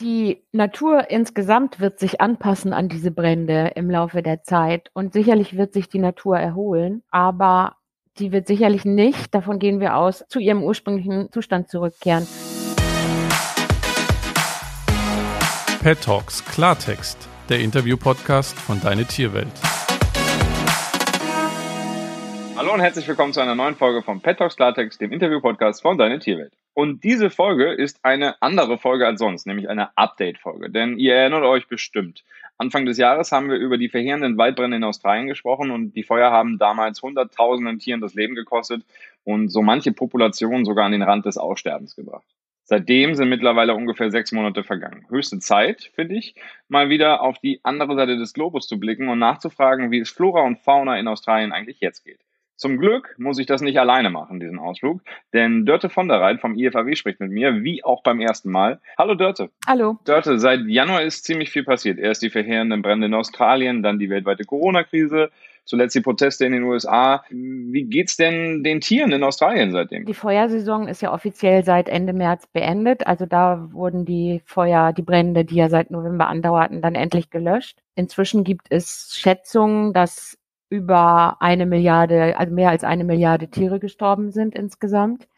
Die Natur insgesamt wird sich anpassen an diese Brände im Laufe der Zeit und sicherlich wird sich die Natur erholen, aber die wird sicherlich nicht, davon gehen wir aus, zu ihrem ursprünglichen Zustand zurückkehren. Pet Talks Klartext, der Interview-Podcast von Deine Tierwelt. Hallo und herzlich willkommen zu einer neuen Folge von Pet Talks Klartext, dem Interview-Podcast von Deine Tierwelt. Und diese Folge ist eine andere Folge als sonst, nämlich eine Update-Folge. Denn ihr erinnert euch bestimmt, Anfang des Jahres haben wir über die verheerenden Waldbrände in Australien gesprochen und die Feuer haben damals hunderttausenden Tieren das Leben gekostet und so manche Populationen sogar an den Rand des Aussterbens gebracht. Seitdem sind mittlerweile ungefähr sechs Monate vergangen. Höchste Zeit, finde ich, mal wieder auf die andere Seite des Globus zu blicken und nachzufragen, wie es Flora und Fauna in Australien eigentlich jetzt geht. Zum Glück muss ich das nicht alleine machen, diesen Ausflug, denn Dörte von der Reit vom IFAW spricht mit mir, wie auch beim ersten Mal. Hallo Dörte. Hallo. Dörte, seit Januar ist ziemlich viel passiert. Erst die verheerenden Brände in Australien, dann die weltweite Corona-Krise, zuletzt die Proteste in den USA. Wie geht's denn den Tieren in Australien seitdem? Die Feuersaison ist ja offiziell seit Ende März beendet. Also da wurden die Feuer, die Brände, die ja seit November andauerten, dann endlich gelöscht. Inzwischen gibt es Schätzungen, dass über eine Milliarde, also mehr als eine Milliarde Tiere gestorben sind insgesamt.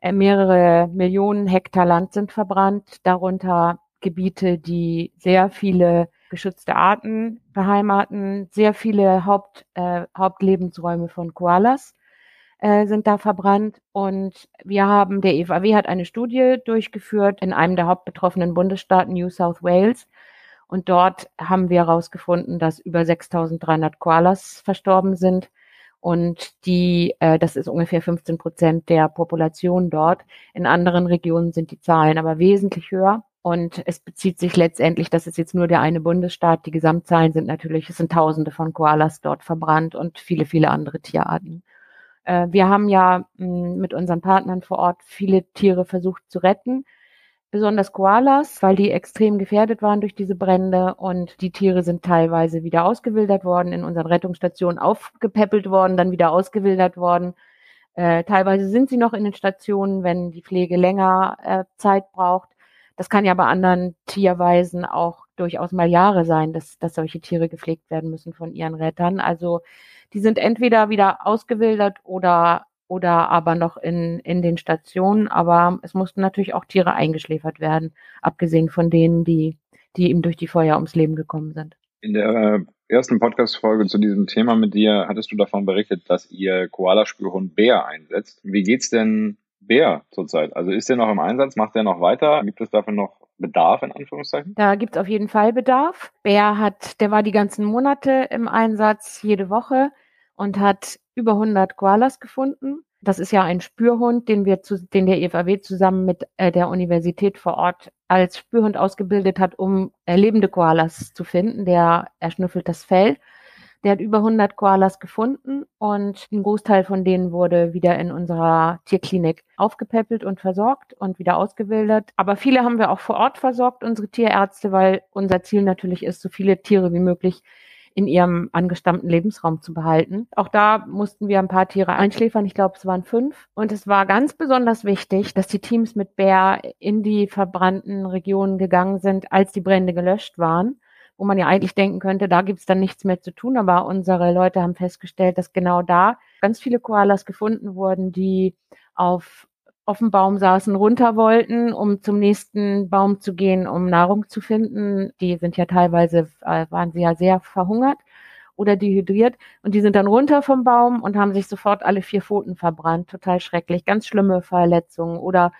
Äh, mehrere Millionen Hektar Land sind verbrannt, darunter Gebiete, die sehr viele geschützte Arten beheimaten, sehr viele Haupt, äh, Hauptlebensräume von Koalas äh, sind da verbrannt. Und wir haben, der EVW hat eine Studie durchgeführt in einem der hauptbetroffenen Bundesstaaten New South Wales und dort haben wir herausgefunden, dass über 6300 Koalas verstorben sind. Und die, äh, das ist ungefähr 15 Prozent der Population dort. In anderen Regionen sind die Zahlen aber wesentlich höher. Und es bezieht sich letztendlich, das ist jetzt nur der eine Bundesstaat. Die Gesamtzahlen sind natürlich, es sind Tausende von Koalas dort verbrannt und viele, viele andere Tierarten. Äh, wir haben ja mh, hm, mit unseren Partnern vor Ort viele Tiere versucht zu retten besonders Koalas, weil die extrem gefährdet waren durch diese Brände und die Tiere sind teilweise wieder ausgewildert worden, in unseren Rettungsstationen aufgepäppelt worden, dann wieder ausgewildert worden. Äh, teilweise sind sie noch in den Stationen, wenn die Pflege länger äh, Zeit braucht. Das kann ja bei anderen Tierweisen auch durchaus mal Jahre sein, dass, dass solche Tiere gepflegt werden müssen von ihren Rettern. Also die sind entweder wieder ausgewildert oder oder aber noch in, in den Stationen. Aber es mussten natürlich auch Tiere eingeschläfert werden, abgesehen von denen, die, die eben durch die Feuer ums Leben gekommen sind. In der äh, ersten Podcast-Folge zu diesem Thema mit dir hattest du davon berichtet, dass ihr Koala-Spürhund Bär einsetzt. Wie geht's denn Bär zurzeit? Also ist der noch im Einsatz? Macht der noch weiter? Gibt es dafür noch Bedarf in Anführungszeichen? Da gibt es auf jeden Fall Bedarf. Bär hat, der war die ganzen Monate im Einsatz, jede Woche und hat über 100 Koalas gefunden. Das ist ja ein Spürhund, den wir zu, den der EVW zusammen mit äh, der Universität vor Ort als Spürhund ausgebildet hat, um äh, lebende Koalas zu finden. Der erschnüffelt das Fell. Der hat über 100 Koalas gefunden und ein Großteil von denen wurde wieder in unserer Tierklinik aufgepäppelt und versorgt und wieder ausgewildert. Aber viele haben wir auch vor Ort versorgt, unsere Tierärzte, weil unser Ziel natürlich ist, so viele Tiere wie möglich in ihrem angestammten Lebensraum zu behalten. Auch da mussten wir ein paar Tiere einschläfern. Ich glaube, es waren fünf. Und es war ganz besonders wichtig, dass die Teams mit Bär in die verbrannten Regionen gegangen sind, als die Brände gelöscht waren wo man ja eigentlich denken könnte, da gibt's dann nichts mehr zu tun. Aber unsere Leute haben festgestellt, dass genau da ganz viele Koalas gefunden wurden, die auf auf dem Baum saßen, runter wollten, um zum nächsten Baum zu gehen, um Nahrung zu finden. Die sind ja teilweise, äh, waren sie ja sehr verhungert oder dehydriert und die sind dann runter vom Baum und haben sich sofort alle vier Pfoten verbrannt. Total schrecklich, ganz schlimme Verletzungen oder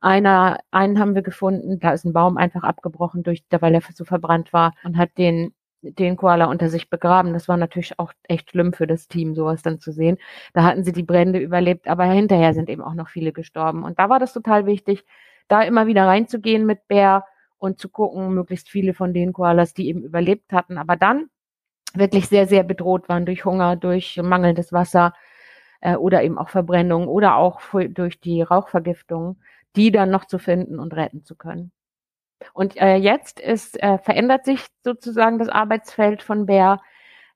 einer, einen haben wir gefunden, da ist ein Baum einfach abgebrochen durch, weil er so verbrannt war und hat den den Koala unter sich begraben. Das war natürlich auch echt schlimm für das Team, sowas dann zu sehen. Da hatten sie die Brände überlebt, aber hinterher sind eben auch noch viele gestorben. Und da war das total wichtig, da immer wieder reinzugehen mit Bär und zu gucken, möglichst viele von den Koalas, die eben überlebt hatten, aber dann wirklich sehr, sehr bedroht waren durch Hunger, durch mangelndes Wasser äh, oder eben auch Verbrennung oder auch durch die Rauchvergiftung, die dann noch zu finden und retten zu können. Und äh, jetzt ist, äh, verändert sich sozusagen das Arbeitsfeld von Bär.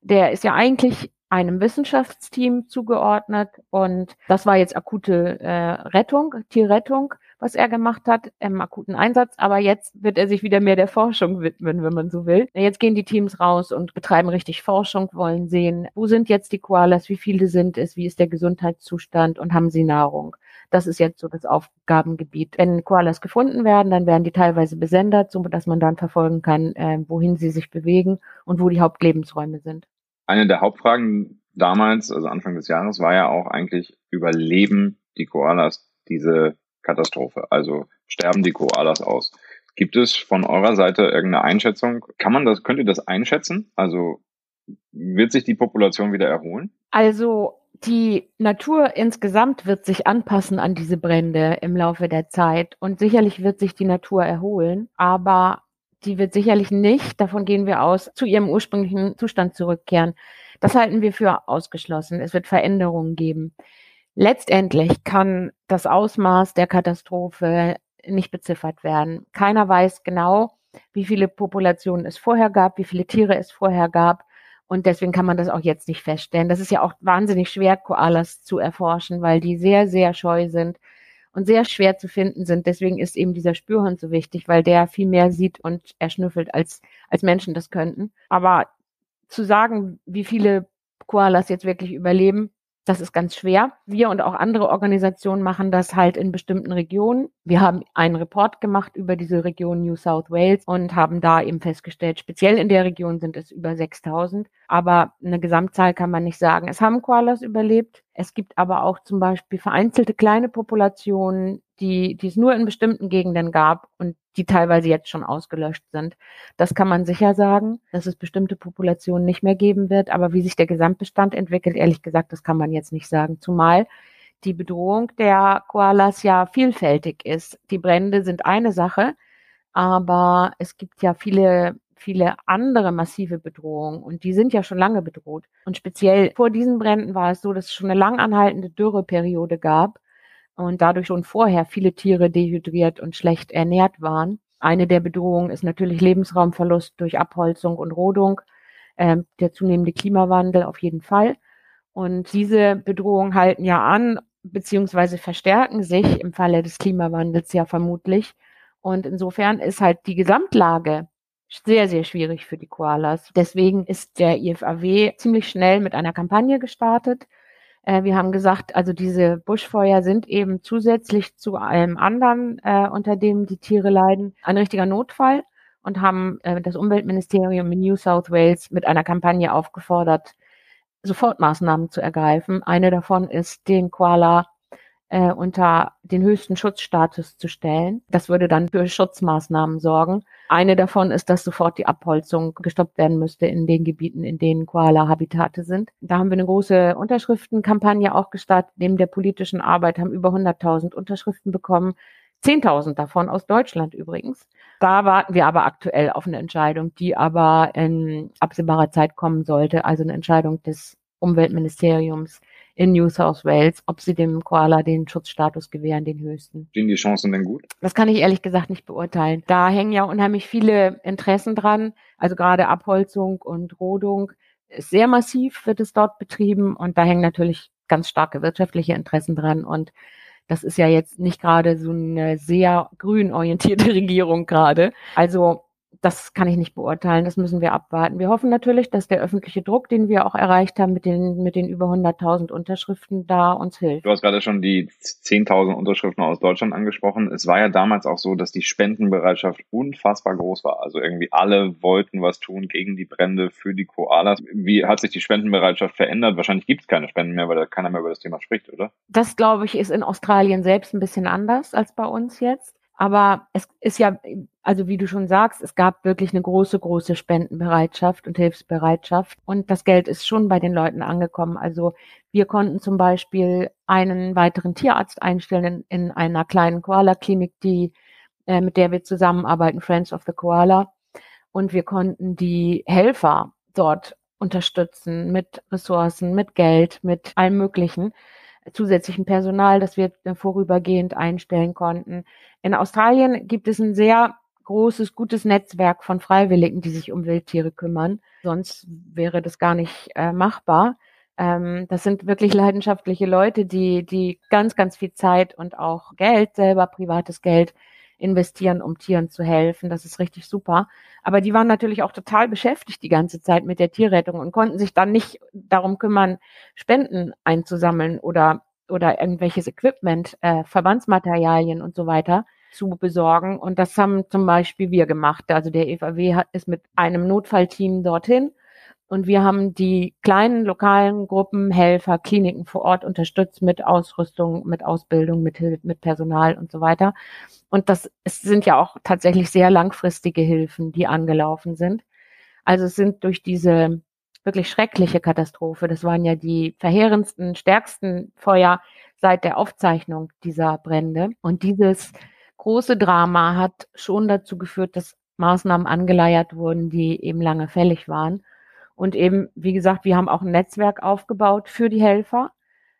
Der ist ja eigentlich einem Wissenschaftsteam zugeordnet und das war jetzt akute äh, Rettung, Tierrettung. Was er gemacht hat im akuten Einsatz. Aber jetzt wird er sich wieder mehr der Forschung widmen, wenn man so will. Jetzt gehen die Teams raus und betreiben richtig Forschung, wollen sehen, wo sind jetzt die Koalas, wie viele sind es, wie ist der Gesundheitszustand und haben sie Nahrung. Das ist jetzt so das Aufgabengebiet. Wenn Koalas gefunden werden, dann werden die teilweise besendet, so dass man dann verfolgen kann, äh, wohin sie sich bewegen und wo die Hauptlebensräume sind. Eine der Hauptfragen damals, also Anfang des Jahres, war ja auch eigentlich, überleben die Koalas diese Katastrophe? Also sterben die Koalas aus? Gibt es von eurer Seite irgendeine Einschätzung? Kann man das, könnt ihr das einschätzen? Also wird sich die Population wieder erholen? Also die Natur insgesamt wird sich anpassen an diese Brände im Laufe der Zeit und sicherlich wird sich die Natur erholen, aber die wird sicherlich nicht, davon gehen wir aus, zu ihrem ursprünglichen Zustand zurückkehren. Das halten wir für ausgeschlossen. Es wird Veränderungen geben. Letztendlich kann das Ausmaß der Katastrophe nicht beziffert werden. Keiner weiß genau, wie viele Populationen es vorher gab, wie viele Tiere es vorher gab. Und deswegen kann man das auch jetzt nicht feststellen. Das ist ja auch wahnsinnig schwer, Koalas zu erforschen, weil die sehr, sehr scheu sind und sehr schwer zu finden sind. Deswegen ist eben dieser Spürhund so wichtig, weil der viel mehr sieht und erschnüffelt, als, als Menschen das könnten. Aber zu sagen, wie viele Koalas jetzt wirklich überleben, das ist ganz schwer. Wir und auch andere Organisationen machen das halt in bestimmten Regionen. Wir haben einen Report gemacht über diese Region New South Wales und haben da eben festgestellt, speziell in der Region sind es über 6000. Aber eine Gesamtzahl kann man nicht sagen. Es haben Koalas überlebt. Es gibt aber auch zum Beispiel vereinzelte kleine Populationen, die, die es nur in bestimmten Gegenden gab und die teilweise jetzt schon ausgelöscht sind. Das kann man sicher sagen, dass es bestimmte Populationen nicht mehr geben wird. Aber wie sich der Gesamtbestand entwickelt, ehrlich gesagt, das kann man jetzt nicht sagen. Zumal die Bedrohung der Koalas ja vielfältig ist. Die Brände sind eine Sache, aber es gibt ja viele viele andere massive Bedrohungen und die sind ja schon lange bedroht. Und speziell vor diesen Bränden war es so, dass es schon eine lang anhaltende Dürreperiode gab und dadurch schon vorher viele Tiere dehydriert und schlecht ernährt waren. Eine der Bedrohungen ist natürlich Lebensraumverlust durch Abholzung und Rodung, äh, der zunehmende Klimawandel auf jeden Fall. Und diese Bedrohungen halten ja an, beziehungsweise verstärken sich im Falle des Klimawandels ja vermutlich. Und insofern ist halt die Gesamtlage sehr, sehr schwierig für die Koalas. Deswegen ist der IFAW ziemlich schnell mit einer Kampagne gestartet. Äh, wir haben gesagt, also diese Buschfeuer sind eben zusätzlich zu allem anderen, äh, unter dem die Tiere leiden, ein richtiger Notfall und haben äh, das Umweltministerium in New South Wales mit einer Kampagne aufgefordert, Sofortmaßnahmen zu ergreifen. Eine davon ist, den Koala äh, unter den höchsten Schutzstatus zu stellen. Das würde dann für Schutzmaßnahmen sorgen. Eine davon ist, dass sofort die Abholzung gestoppt werden müsste in den Gebieten, in denen Koala-Habitate sind. Da haben wir eine große Unterschriftenkampagne auch gestartet. Neben der politischen Arbeit haben über 100.000 Unterschriften bekommen. 10.000 davon aus Deutschland übrigens. Da warten wir aber aktuell auf eine Entscheidung, die aber in absehbarer Zeit kommen sollte. Also eine Entscheidung des Umweltministeriums in New South Wales, ob sie dem Koala den Schutzstatus gewähren, den höchsten. Stehen die Chancen denn gut? Das kann ich ehrlich gesagt nicht beurteilen. Da hängen ja unheimlich viele Interessen dran. Also gerade Abholzung und Rodung sehr massiv wird es dort betrieben und da hängen natürlich ganz starke wirtschaftliche Interessen dran und das ist ja jetzt nicht gerade so eine sehr grün orientierte Regierung gerade. Also das kann ich nicht beurteilen, das müssen wir abwarten. Wir hoffen natürlich, dass der öffentliche Druck, den wir auch erreicht haben mit den, mit den über 100.000 Unterschriften, da uns hilft. Du hast gerade schon die 10.000 Unterschriften aus Deutschland angesprochen. Es war ja damals auch so, dass die Spendenbereitschaft unfassbar groß war. Also irgendwie alle wollten was tun gegen die Brände, für die Koalas. Wie hat sich die Spendenbereitschaft verändert? Wahrscheinlich gibt es keine Spenden mehr, weil da keiner mehr über das Thema spricht, oder? Das, glaube ich, ist in Australien selbst ein bisschen anders als bei uns jetzt. Aber es ist ja, also wie du schon sagst, es gab wirklich eine große, große Spendenbereitschaft und Hilfsbereitschaft. Und das Geld ist schon bei den Leuten angekommen. Also wir konnten zum Beispiel einen weiteren Tierarzt einstellen in, in einer kleinen Koala-Klinik, die, äh, mit der wir zusammenarbeiten, Friends of the Koala. Und wir konnten die Helfer dort unterstützen mit Ressourcen, mit Geld, mit allem Möglichen zusätzlichen Personal, das wir vorübergehend einstellen konnten. In Australien gibt es ein sehr großes, gutes Netzwerk von Freiwilligen, die sich um Wildtiere kümmern. Sonst wäre das gar nicht äh, machbar. Ähm, das sind wirklich leidenschaftliche Leute, die, die ganz, ganz viel Zeit und auch Geld, selber privates Geld investieren, um Tieren zu helfen. Das ist richtig super. Aber die waren natürlich auch total beschäftigt die ganze Zeit mit der Tierrettung und konnten sich dann nicht darum kümmern, Spenden einzusammeln oder, oder irgendwelches Equipment, äh, Verbandsmaterialien und so weiter zu besorgen. Und das haben zum Beispiel wir gemacht. Also der EVW hat, ist mit einem Notfallteam dorthin und wir haben die kleinen lokalen Gruppen, Helfer, Kliniken vor Ort unterstützt mit Ausrüstung, mit Ausbildung, mit, mit Personal und so weiter. Und das es sind ja auch tatsächlich sehr langfristige Hilfen, die angelaufen sind. Also es sind durch diese wirklich schreckliche Katastrophe, das waren ja die verheerendsten, stärksten Feuer seit der Aufzeichnung dieser Brände. Und dieses große Drama hat schon dazu geführt, dass Maßnahmen angeleiert wurden, die eben lange fällig waren. Und eben, wie gesagt, wir haben auch ein Netzwerk aufgebaut für die Helfer,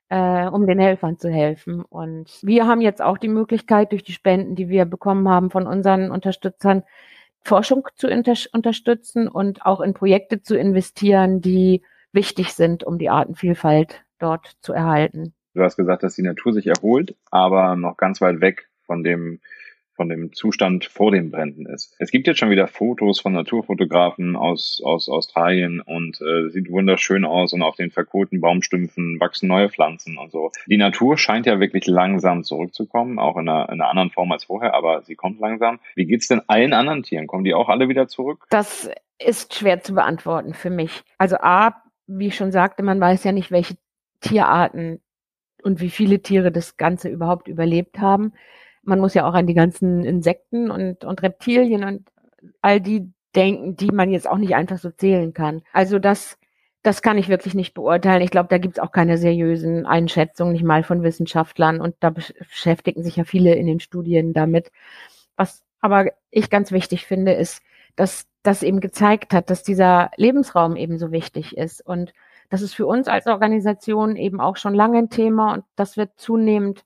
äh, um den Helfern zu helfen. Und wir haben jetzt auch die Möglichkeit, durch die Spenden, die wir bekommen haben von unseren Unterstützern, Forschung zu unter unterstützen und auch in Projekte zu investieren, die wichtig sind, um die Artenvielfalt dort zu erhalten. Du hast gesagt, dass die Natur sich erholt, aber noch ganz weit weg von dem von dem Zustand vor den Bränden ist. Es gibt jetzt schon wieder Fotos von Naturfotografen aus, aus Australien und äh, sieht wunderschön aus und auf den verkohlten Baumstümpfen wachsen neue Pflanzen und so. Die Natur scheint ja wirklich langsam zurückzukommen, auch in einer, in einer anderen Form als vorher, aber sie kommt langsam. Wie geht's denn allen anderen Tieren? Kommen die auch alle wieder zurück? Das ist schwer zu beantworten für mich. Also A, wie ich schon sagte, man weiß ja nicht, welche Tierarten und wie viele Tiere das Ganze überhaupt überlebt haben man muss ja auch an die ganzen Insekten und, und Reptilien und all die denken, die man jetzt auch nicht einfach so zählen kann. Also das, das kann ich wirklich nicht beurteilen. Ich glaube, da gibt es auch keine seriösen Einschätzungen, nicht mal von Wissenschaftlern. Und da beschäftigen sich ja viele in den Studien damit. Was aber ich ganz wichtig finde, ist, dass das eben gezeigt hat, dass dieser Lebensraum eben so wichtig ist. Und das ist für uns als Organisation eben auch schon lange ein Thema und das wird zunehmend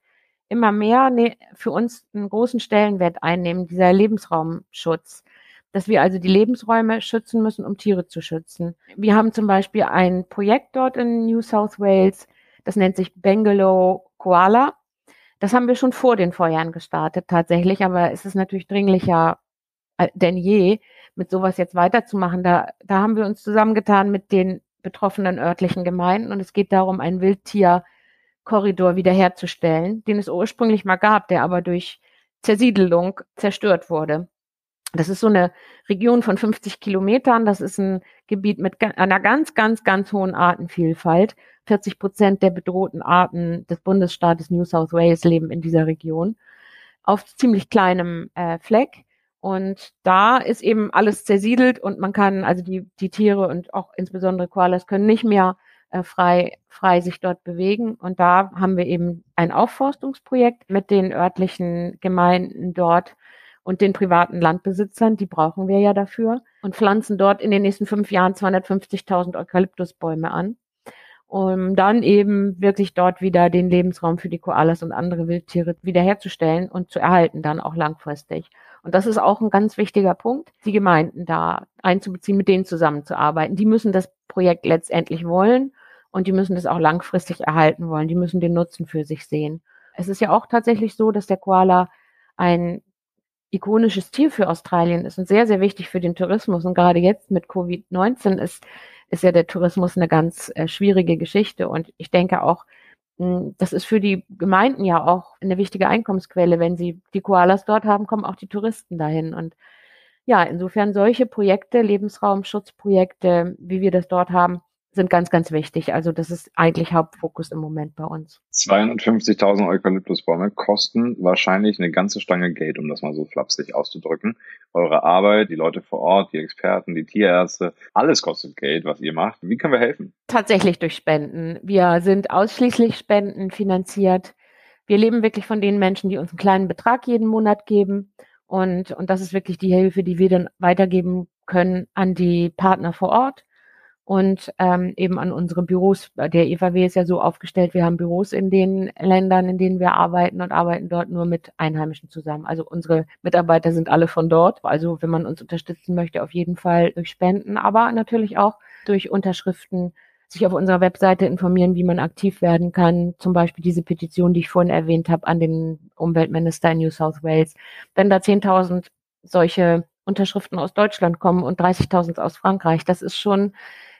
immer mehr ne, für uns einen großen Stellenwert einnehmen, dieser Lebensraumschutz. Dass wir also die Lebensräume schützen müssen, um Tiere zu schützen. Wir haben zum Beispiel ein Projekt dort in New South Wales, das nennt sich Bangalow Koala. Das haben wir schon vor den Feuern gestartet tatsächlich, aber es ist natürlich dringlicher äh, denn je, mit sowas jetzt weiterzumachen. Da, da haben wir uns zusammengetan mit den betroffenen örtlichen Gemeinden und es geht darum, ein Wildtier Korridor wiederherzustellen, den es ursprünglich mal gab, der aber durch Zersiedelung zerstört wurde. Das ist so eine Region von 50 Kilometern. Das ist ein Gebiet mit einer ganz, ganz, ganz hohen Artenvielfalt. 40 Prozent der bedrohten Arten des Bundesstaates New South Wales leben in dieser Region auf ziemlich kleinem äh, Fleck. Und da ist eben alles zersiedelt und man kann, also die, die Tiere und auch insbesondere Koalas können nicht mehr frei, frei sich dort bewegen. Und da haben wir eben ein Aufforstungsprojekt mit den örtlichen Gemeinden dort und den privaten Landbesitzern, die brauchen wir ja dafür, und pflanzen dort in den nächsten fünf Jahren 250.000 Eukalyptusbäume an, um dann eben wirklich dort wieder den Lebensraum für die Koalas und andere Wildtiere wiederherzustellen und zu erhalten dann auch langfristig. Und das ist auch ein ganz wichtiger Punkt, die Gemeinden da einzubeziehen, mit denen zusammenzuarbeiten. Die müssen das Projekt letztendlich wollen und die müssen das auch langfristig erhalten wollen. Die müssen den Nutzen für sich sehen. Es ist ja auch tatsächlich so, dass der Koala ein ikonisches Tier für Australien ist und sehr, sehr wichtig für den Tourismus. Und gerade jetzt mit Covid-19 ist, ist ja der Tourismus eine ganz äh, schwierige Geschichte. Und ich denke auch, hm, das ist für die Gemeinden ja auch eine wichtige Einkommensquelle. Wenn sie die Koalas dort haben, kommen auch die Touristen dahin. Und ja, insofern solche Projekte, Lebensraumschutzprojekte, wie wir das dort haben, sind ganz, ganz wichtig. Also das ist eigentlich Hauptfokus im Moment bei uns. 250.000 Eukalyptusbäume kosten wahrscheinlich eine ganze Stange Geld, um das mal so flapsig auszudrücken. Eure Arbeit, die Leute vor Ort, die Experten, die Tierärzte, alles kostet Geld, was ihr macht. Wie können wir helfen? Tatsächlich durch Spenden. Wir sind ausschließlich Spenden finanziert. Wir leben wirklich von den Menschen, die uns einen kleinen Betrag jeden Monat geben. Und, und das ist wirklich die Hilfe, die wir dann weitergeben können an die Partner vor Ort und ähm, eben an unsere Büros. Der EVW ist ja so aufgestellt, wir haben Büros in den Ländern, in denen wir arbeiten und arbeiten dort nur mit Einheimischen zusammen. Also unsere Mitarbeiter sind alle von dort. Also wenn man uns unterstützen möchte, auf jeden Fall durch Spenden, aber natürlich auch durch Unterschriften, sich auf unserer Webseite informieren, wie man aktiv werden kann. Zum Beispiel diese Petition, die ich vorhin erwähnt habe, an den Umweltminister in New South Wales. Wenn da 10.000 solche Unterschriften aus Deutschland kommen und 30.000 aus Frankreich, das ist schon,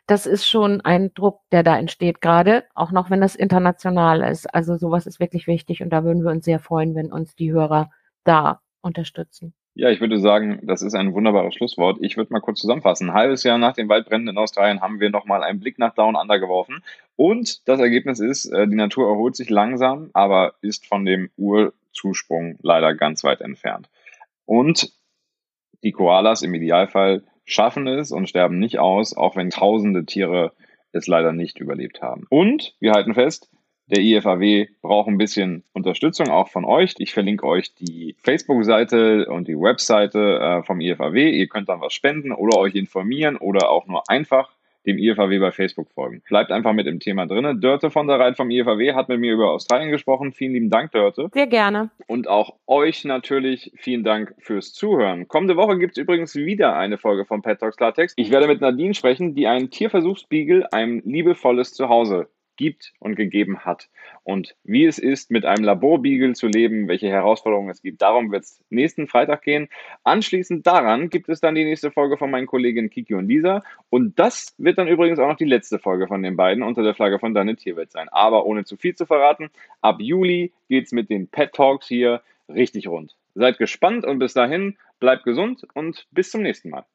das ist schon ein Druck, der da entsteht gerade, auch noch wenn das international ist. Also sowas ist wirklich wichtig und da würden wir uns sehr freuen, wenn uns die Hörer da unterstützen. Ja, ich würde sagen, das ist ein wunderbares Schlusswort. Ich würde mal kurz zusammenfassen. Ein halbes Jahr nach den Waldbränden in Australien haben wir nochmal einen Blick nach Down Under geworfen. Und das Ergebnis ist, äh, die Natur erholt sich langsam, aber ist von dem Urzusprung leider ganz weit entfernt. Und die Koalas im Idealfall schaffen es und sterben nicht aus, auch wenn tausende Tiere es leider nicht überlebt haben. Und wir halten fest, der IFAW braucht ein bisschen Unterstützung auch von euch. Ich verlinke euch die Facebook-Seite und die Webseite äh, vom IFAW. Ihr könnt dann was spenden oder euch informieren oder auch nur einfach dem IFAW bei Facebook folgen. Bleibt einfach mit dem Thema drin. Dörte von der Reit vom IFAW hat mit mir über Australien gesprochen. Vielen lieben Dank, Dörte. Sehr gerne. Und auch euch natürlich vielen Dank fürs Zuhören. Kommende Woche gibt es übrigens wieder eine Folge von Pet Talks Klartext. Ich werde mit Nadine sprechen, die einen Tierversuchsspiegel ein liebevolles Zuhause gibt und gegeben hat. Und wie es ist, mit einem Laborbeagle zu leben, welche Herausforderungen es gibt. Darum wird es nächsten Freitag gehen. Anschließend daran gibt es dann die nächste Folge von meinen Kolleginnen Kiki und Lisa. Und das wird dann übrigens auch noch die letzte Folge von den beiden unter der Flagge von Deine Tierwelt sein. Aber ohne zu viel zu verraten, ab Juli geht es mit den Pet Talks hier richtig rund. Seid gespannt und bis dahin bleibt gesund und bis zum nächsten Mal.